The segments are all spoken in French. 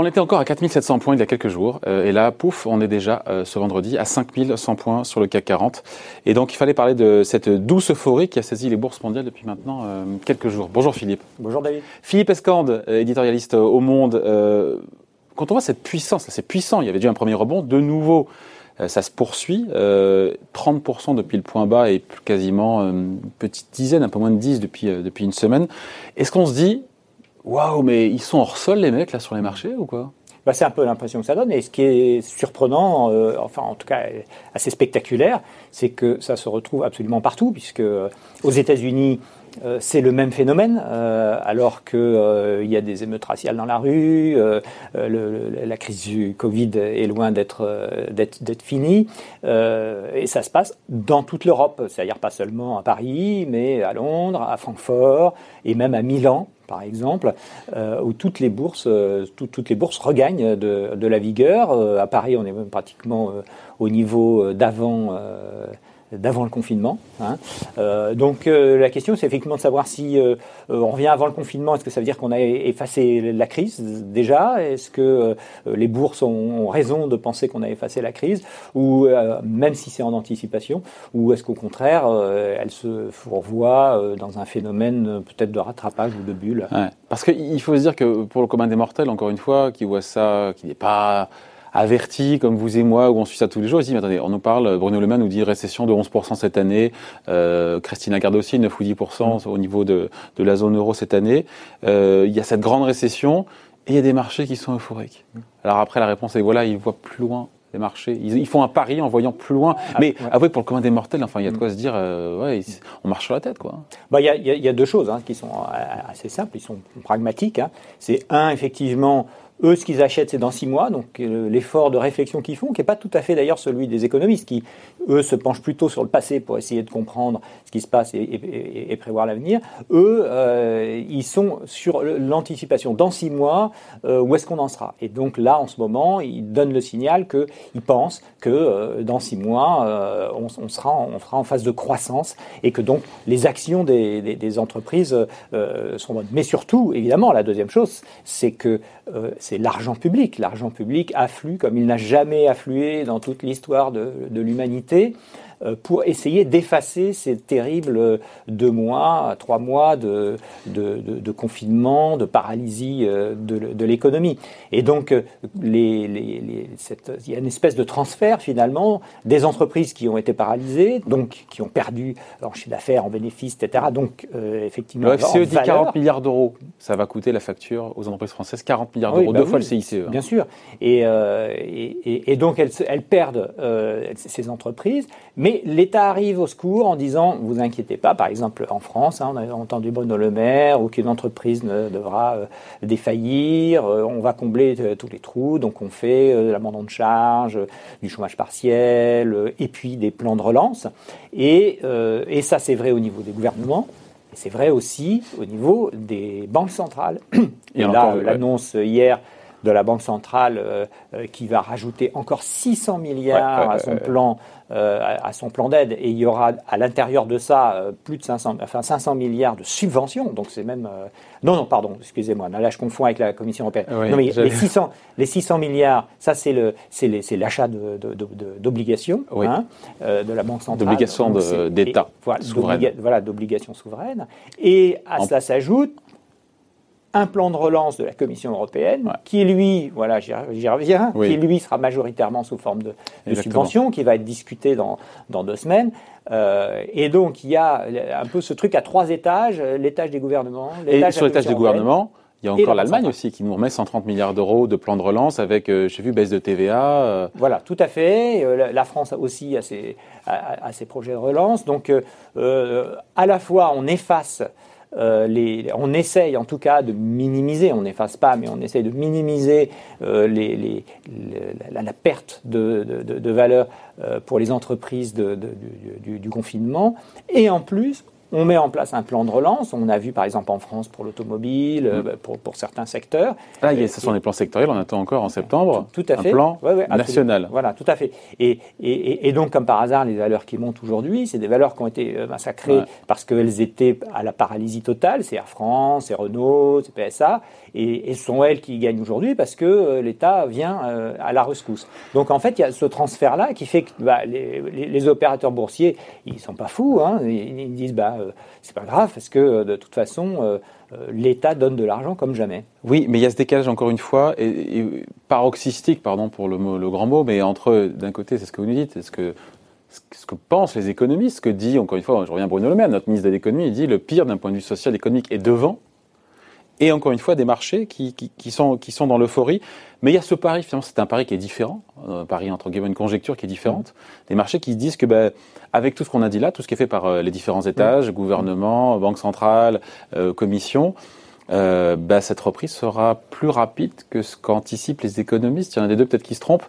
On était encore à 4700 points il y a quelques jours, euh, et là, pouf, on est déjà euh, ce vendredi à 5100 points sur le CAC 40. Et donc, il fallait parler de cette douce euphorie qui a saisi les bourses mondiales depuis maintenant euh, quelques jours. Bonjour Philippe. Bonjour David. Philippe Escande, éditorialiste au Monde. quand on voit cette puissance, c'est puissant, il y avait déjà un premier rebond, de nouveau, ça se poursuit. 30% depuis le point bas et quasiment une petite dizaine, un peu moins de 10 depuis, depuis une semaine. Est-ce qu'on se dit, Waouh, mais ils sont hors sol les mecs là sur les marchés ou quoi? Bah, c'est un peu l'impression que ça donne. Et ce qui est surprenant, euh, enfin en tout cas assez spectaculaire, c'est que ça se retrouve absolument partout, puisque euh, aux États-Unis, euh, c'est le même phénomène, alors qu'il y a des émeutes raciales dans la rue, la crise du Covid est loin d'être finie, et ça se passe dans toute l'Europe, c'est-à-dire pas seulement à Paris, mais à Londres, à Francfort et même à Milan par exemple, euh, où toutes les bourses, euh, toutes les bourses regagnent de, la vigueur. Euh, à Paris, on est même pratiquement au niveau d'avant d'avant le confinement. Hein. Euh, donc euh, la question, c'est effectivement de savoir si euh, on revient avant le confinement. Est-ce que ça veut dire qu'on a effacé la crise déjà? Est-ce que les bourses ont, raison de penser qu'on a effacé la crise, ou même si c'est en anticipation, ou est-ce qu'au contraire, elles se revoient dans un phénomène peut-être de rattrapage ou de bulle? Parce qu'il faut se dire que pour le commun des mortels, encore une fois, qui voit ça, qui n'est pas averti comme vous et moi, où on suit ça tous les jours, ils disent, mais attendez, on nous parle, Bruno Le Maire nous dit récession de 11% cette année, euh, Christine Lagarde aussi, 9 ou 10% mm. au niveau de, de, la zone euro cette année. Euh, il y a cette grande récession et il y a des marchés qui sont euphoriques. Alors après, la réponse est, voilà, ils voient plus loin les marchés. Ils, font un pari en voyant plus loin. Ah, mais avouez pour le commun des mortels, enfin, il y a de mm. quoi se dire, euh, ouais, on marche sur la tête, quoi. Bah, il y a, y a, deux choses hein, qui sont assez simples, ils sont pragmatiques. Hein. C'est un, effectivement, eux, ce qu'ils achètent, c'est dans six mois, donc euh, l'effort de réflexion qu'ils font, qui n'est pas tout à fait d'ailleurs celui des économistes, qui, eux, se penchent plutôt sur le passé pour essayer de comprendre ce qui se passe et, prévoir l'avenir. Eux, euh, ils sont sur l'anticipation. Dans six mois, euh, où est-ce qu'on en sera? Et donc là, en ce moment, ils donnent le signal qu'ils pensent que dans six mois, on, sera en, on sera en phase de croissance et que donc les actions des, des entreprises sont bonnes. Mais surtout, évidemment, la deuxième chose, c'est que c'est l'argent public. L'argent public afflue comme il n'a jamais afflué dans toute l'histoire de, de l'humanité. Euh, pour essayer d'effacer ces terribles deux mois, trois mois de, de, de, confinement, de paralysie euh, de, l'économie. Et donc, euh, les, les, cette, il y a une espèce de transfert finalement des entreprises qui ont été paralysées, donc qui ont perdu en chiffre d'affaires, en bénéfices, etc. Donc, effectivement, le FCE dit 40 milliards d'euros. Ça va coûter la facture aux entreprises françaises 40 milliards d'euros, bah deux fois le CICE. Hein. Bien sûr. Et, et, et, donc, elles, elles perdent ces entreprises, mais l'État arrive au secours en disant, vous inquiétez pas, par exemple en France, hein, on a entendu Bruno Le Maire, aucune entreprise ne devra euh, défaillir, euh, on va combler euh, tous les trous, donc on fait l'abandon de charge, du chômage partiel, et puis des plans de relance. Et, et ça, c'est vrai au niveau des gouvernements. C'est vrai aussi au niveau des banques centrales. Et, là, l'annonce hier de la Banque centrale qui va rajouter encore 600 milliards à son plan euh, à, son plan d'aide et il y aura à l'intérieur de ça euh, plus de 500, enfin 500 milliards de subventions. Donc c'est même euh, non non pardon excusez-moi là je confonds avec la Commission européenne. non mais les 600 les 600 milliards ça c'est le c'est l'achat d'obligations de, de, hein, de la banque centrale. D'obligations d'État. Voilà d'obligations souveraines et à cela s'ajoute un plan de relance de la Commission européenne qui, lui, voilà, j'y reviens, qui, lui, sera majoritairement sous forme de, subvention, qui va être discuté dans, dans deux semaines. Euh, et donc, il y a un peu ce truc à trois étages, l'étage des gouvernements. Et sur l'étage des gouvernements, il y a encore l'Allemagne aussi qui nous remet 130 milliards d'euros de plan de relance avec, euh, j'ai vu, baisse de TVA. Euh. Voilà, tout à fait. la France aussi a ses, a ses projets de relance. Donc, à la fois, on efface euh, on essaye en tout cas de minimiser, on n'efface pas, mais on essaye de minimiser euh, la, perte de, valeur euh, pour les entreprises du, du, confinement. Et en plus, on met en place un plan de relance. On a vu par exemple en France pour l'automobile, euh, mm. pour, pour, certains secteurs. Ah, ce sont les plans sectoriels, on attend encore en septembre. Tout, à fait. Un plan national. Voilà, tout à fait. Et, et, et, donc, comme par hasard, les valeurs qui montent aujourd'hui, c'est des valeurs qui ont été euh, massacrées parce qu'elles étaient à la paralysie totale. C'est Air France, c'est Renault, c'est PSA. Et, ce sont elles qui gagnent aujourd'hui parce que euh, l'État vient à la rescousse. Donc en fait, il y a ce transfert-là qui fait que bah, les, les, opérateurs boursiers, ils sont pas fous. Hein. ils, ils disent, bah, euh, c'est pas grave parce que euh, de toute façon, euh, l'État donne de l'argent comme jamais. Oui, mais il y a ce décalage encore une fois, et, paroxystique, pardon pour le, le, grand mot, mais entre, d'un côté, c'est ce que vous nous dites, ce que, ce que pensent les économistes, ce que dit, encore une fois, je reviens à Bruno Le Maire, notre ministre de l'économie, il dit le pire d'un point de vue social, économique est devant, et encore une fois des marchés qui, qui, sont, qui sont dans l'euphorie. Mais il y a ce pari, finalement, c'est un pari qui est différent, un pari entre guillemets, une conjecture qui est différente. Des marchés qui disent que, ben, avec tout ce qu'on a dit là, tout ce qui est fait par euh, les différents étages, gouvernement, banque centrale, euh, commission, euh, ben, cette reprise sera plus rapide que ce qu'anticipent les économistes. Il y en a des deux peut-être qui se trompent.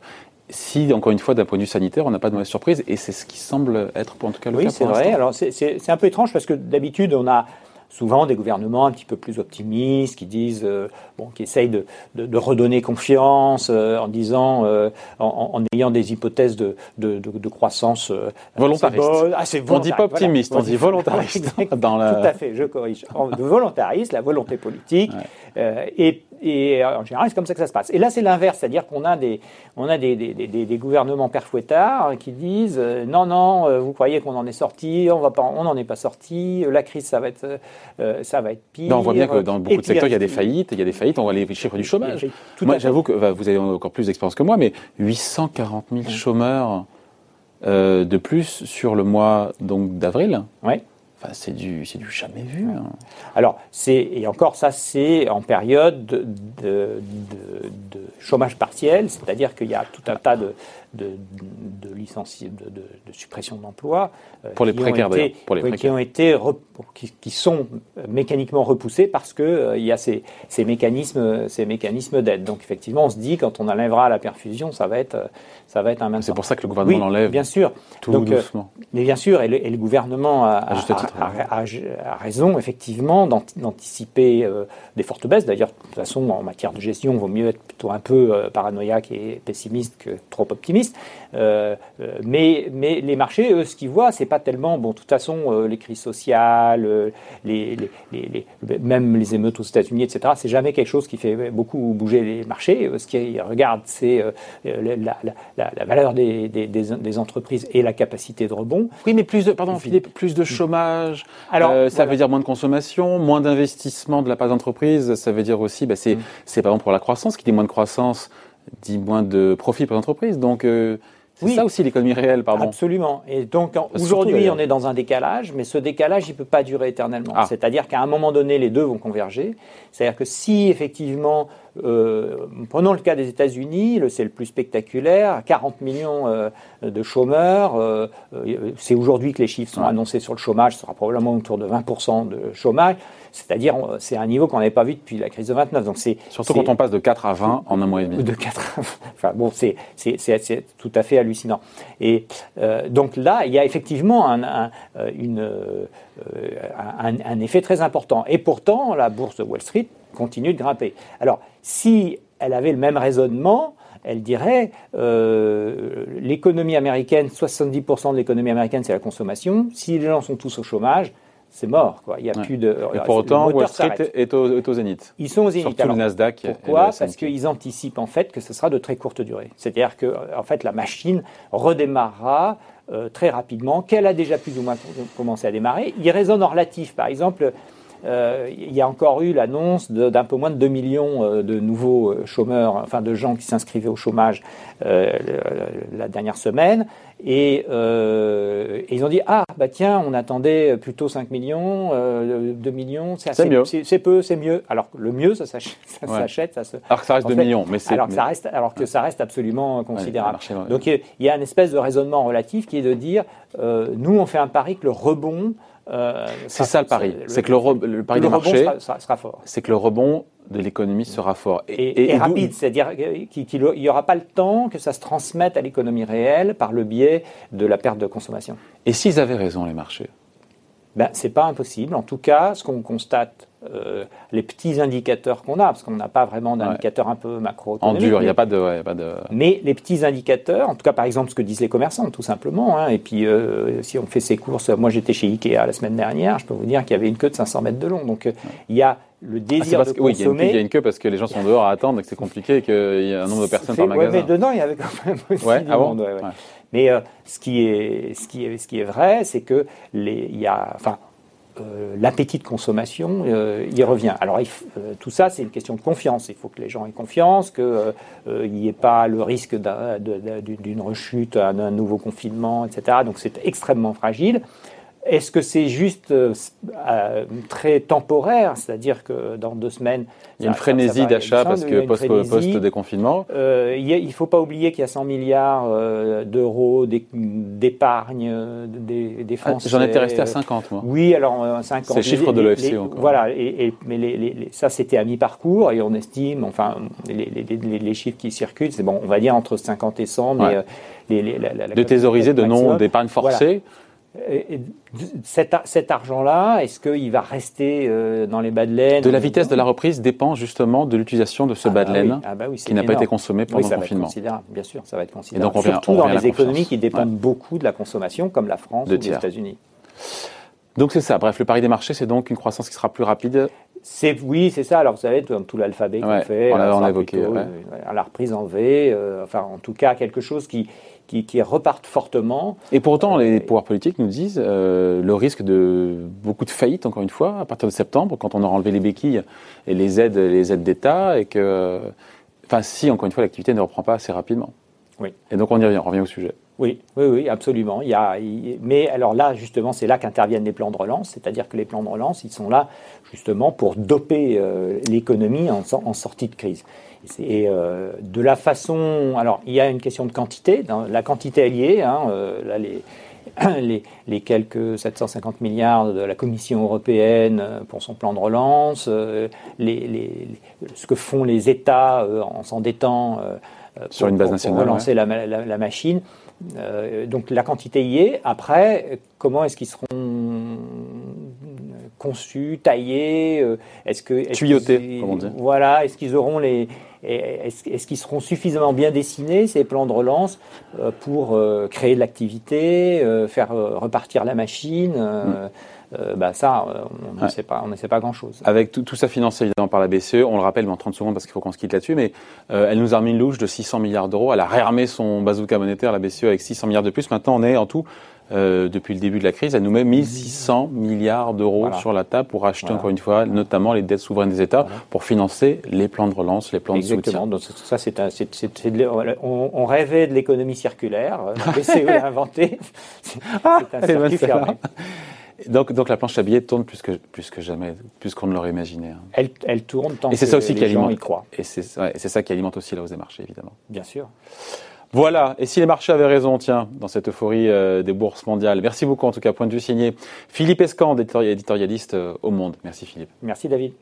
Si, encore une fois, d'un point de vue sanitaire, on n'a pas de mauvaise surprise, et c'est ce qui semble être, en tout cas, le cas pour Oui, c'est vrai. Alors, c'est un peu étrange parce que d'habitude, on a souvent des gouvernements un petit peu plus optimistes qui disent, euh, bon, qui essayent de, de, de redonner confiance euh, en disant, euh, en, en, ayant des hypothèses de, de croissance volontariste. Ah, on dit pas optimiste, on dit volontariste. dans la... Tout à fait, je corrige. De volontariste, la volonté politique, et et en général, c'est comme ça que ça se passe. Et là, c'est l'inverse, c'est-à-dire qu'on a des, on a des, des, des, des gouvernements perfouettards qui disent non, non, vous croyez qu'on en est sorti, on va pas, on n'en est pas sorti, la crise, ça va être, euh, ça va être pire. on voit bien que dans beaucoup de secteurs, il y a des faillites, il y a des faillites, on voit les chiffres du chômage. Moi, j'avoue que vous avez encore plus d'expérience que moi, mais 840 000 chômeurs euh, de plus sur le mois donc d'avril. Oui. Enfin, c'est du, c'est du jamais vu. Hein. Alors, c'est, et encore ça, c'est en période de, de, de chômage partiel, c'est-à-dire qu'il y a tout un tas de, de, de, de, de, suppression d'emplois euh, pour les précaires pour les qui ont été qui, sont mécaniquement repoussés parce que euh, y a ces, ces mécanismes ces mécanismes d'aide. Donc effectivement, on se dit quand on enlèvera la perfusion, ça va être ça va être un C'est pour ça que le gouvernement l'enlève. Bien sûr. Tout Donc, euh, doucement. mais bien sûr, et le, gouvernement a, a, a, raison effectivement d'anticiper des fortes baisses. D'ailleurs, de toute façon, en matière de gestion, il vaut mieux être plutôt un peu paranoïaque et pessimiste que trop optimiste. Euh, euh, mais, mais les marchés, eux, ce qu'ils voient, c'est pas tellement, bon, de toute façon, euh, les crises sociales, les, les, même les émeutes aux États-Unis, etc., c'est jamais quelque chose qui fait beaucoup bouger les marchés. Ce qu'ils regardent, c'est la, la, valeur des, des, des, entreprises et la capacité de rebond. Oui, mais plus de, pardon, plus de chômage, Alors, ça veut dire moins de consommation, moins d'investissement de la part d'entreprise, ça veut dire aussi, bah, c'est, mm. c'est par exemple pour la croissance, qui dit moins de croissance, dit moins de profit pour l'entreprise. Donc, euh, c'est ça aussi l'économie réelle, pardon. Absolument. Et donc aujourd'hui, on est dans un décalage, mais ce décalage, il peut pas durer éternellement. Ah. C'est-à-dire qu'à un moment donné, les deux vont converger. C'est-à-dire que si effectivement euh, prenons le cas des États-Unis, c'est le plus spectaculaire, 40 millions euh, de chômeurs. Euh, c'est aujourd'hui que les chiffres sont annoncés sur le chômage, ce sera probablement autour de 20% de chômage. C'est-à-dire, c'est un niveau qu'on n'avait pas vu depuis la crise de 29. Donc c'est surtout quand on passe de 4 à 20 en un mois et demi. De 4 à 20. Enfin bon, c'est c'est tout à fait hallucinant. Et donc là, il y a effectivement un, un, une, un, un effet très important. Et pourtant, la bourse de Wall Street continue de grimper. Alors, si elle avait le même raisonnement, elle dirait euh, l'économie américaine, 70% de l'économie américaine, c'est la consommation. Si les gens sont tous au chômage, c'est mort. Quoi. Il y a plus de. Et pour autant, Wall Street est au, zénith. Ils sont au zénith. Surtout le Nasdaq. Pourquoi Parce qu'ils anticipent en fait que ce sera de très courte durée. C'est-à-dire que en fait la machine redémarrera euh, très rapidement, qu'elle a déjà plus ou moins commencé à démarrer. Il résonne en relatif. Par exemple, euh, il y a encore eu l'annonce d'un peu moins de 2 millions euh, de nouveaux euh, chômeurs, enfin de gens qui s'inscrivaient au chômage la dernière semaine. Et, ils ont dit ah bah tiens on attendait plutôt 5 millions, 2 millions, c'est c'est peu, c'est mieux. Alors le mieux ça s'achète, ça, se. Alors que ça reste 2 millions, mais alors que ça reste, alors que ça reste absolument considérable. Donc il y a une espèce de raisonnement relatif qui est de dire nous on fait un pari que le rebond euh, c'est ça le pari. C'est que le, pari des marchés sera, fort. C'est que le rebond de l'économie sera fort. Et, rapide, c'est-à-dire qu'il n'y aura pas le temps que ça se transmette à l'économie réelle par le biais de la perte de consommation. Et s'ils avaient raison, les marchés? Ben, C'est pas impossible. En tout cas, ce qu'on constate euh, les petits indicateurs qu'on a, parce qu'on n'a pas vraiment d'indicateurs un peu macro En dur, il n'y a, pas de, a pas de... Mais les petits indicateurs, en tout cas par exemple ce que disent les commerçants, tout simplement, hein, et puis euh, si on fait ses courses, moi j'étais chez Ikea la semaine dernière, je peux vous dire qu'il y avait une queue de 500 mètres de long. Donc euh, il y a le ah, désir de consommer. Oui, il y, a une queue parce que les gens sont dehors à attendre et que c'est compliqué et qu'il y a un nombre de personnes par magasin. mais dedans, il y avait quand même aussi du ah monde. Mais ce, qui est, ce, qui est, ce qui est vrai, c'est que les, il y a, enfin, euh, l'appétit de consommation euh, y revient. Alors euh, tout ça, c'est une question de confiance. Il faut que les gens aient confiance, qu'il n'y ait pas le risque d'une rechute, d'un nouveau confinement, etc. Donc c'est extrêmement fragile. Est-ce que c'est juste très temporaire, c'est-à-dire que dans deux semaines... Il y a une frénésie d'achat parce que post-déconfinement Il ne faut pas oublier qu'il y a 100 milliards d'euros d'épargne des, des, Français. J'en étais resté à 50, moi. Oui, alors 50. C'est chiffre de l'OFC encore. Voilà, et, mais les, ça c'était à mi-parcours et on estime, enfin, les, chiffres qui circulent, c'est bon, on va dire entre 50 et 100, mais... de thésauriser de non d'épargne forcée cet, argent-là, est-ce qu'il va rester euh, dans les bas de laine? De la vitesse de la reprise dépend justement de l'utilisation de ce ah bas de bah ah bah qui n'a pas été consommé pendant le confinement. bien sûr, ça va être considérable. donc Surtout dans les économies qui dépendent beaucoup de la consommation, comme la France ou les États-Unis. Donc c'est ça. Bref, le pari des marchés, c'est donc une croissance qui sera plus rapide. C'est oui, c'est ça. Alors vous savez, tout, l'alphabet qu'on fait, on a, évoqué, la reprise en V, euh, enfin en tout cas quelque chose qui qui, repartent fortement. Et pourtant, les pouvoirs politiques nous disent euh, le risque de beaucoup de faillites, encore une fois, à partir de septembre, quand on aura enlevé les béquilles et les aides, les aides d'État, et que, enfin, si encore une fois l'activité ne reprend pas assez rapidement. Oui. Et donc on y revient, on revient au sujet. Oui, oui, oui, absolument. Il y a, mais alors là, justement, c'est là qu'interviennent les plans de relance, c'est-à-dire que les plans de relance, ils sont là justement pour doper euh, l'économie en, en sortie de crise. Et euh, de la façon. Alors, il y a une question de quantité. la quantité est liée. Hein, euh, là, les, les, quelques 750 milliards de la Commission européenne pour son plan de relance, les, ce que font les États en s'endettant sur une base nationale, pour relancer la, la, machine. Donc la quantité y est. Après, comment est-ce qu'ils seront conçus, taillés Est-ce que tuyautés, comme on dit. Voilà. Est-ce qu'ils auront les est-ce qu'ils seront suffisamment bien dessinés, ces plans de relance, euh, pour euh, créer de l'activité, euh, faire repartir la machine mm. bah ça, on ne sait pas, on ne sait pas grand-chose. Avec tout, ça financé évidemment par la BCE, on le rappelle, mais en 30 secondes parce qu'il faut qu'on se quitte là-dessus, mais elle nous a remis une louche de 600 milliards d'euros. Elle a réarmé son bazooka monétaire, la BCE, avec 600 milliards de plus. Maintenant, on est en tout euh, depuis le début de la crise, elle nous met 1600 milliards d'euros sur la table pour acheter encore une fois, notamment les dettes souveraines des États, pour financer les plans de relance, les plans de soutien. Donc ça, c'est, on, on, rêvait de l'économie circulaire. La BCE l'a inventé. C'est, ah, un circuit fermé. Donc, donc la planche à billets tourne plus que, plus que jamais, plus qu'on ne l'aurait imaginé. Hein. Elle, elle, tourne tant et c'est que ça aussi les qui alimente, gens y croient. Et c'est, ouais, c'est ça qui alimente aussi la hausse des marchés, évidemment. Bien sûr. Voilà, et si les marchés avaient raison, tiens, dans cette euphorie euh, des bourses mondiales. Merci beaucoup, en tout cas, point de vue signé Philippe Escand, éditorialiste euh, au Monde. Merci Philippe. Merci David.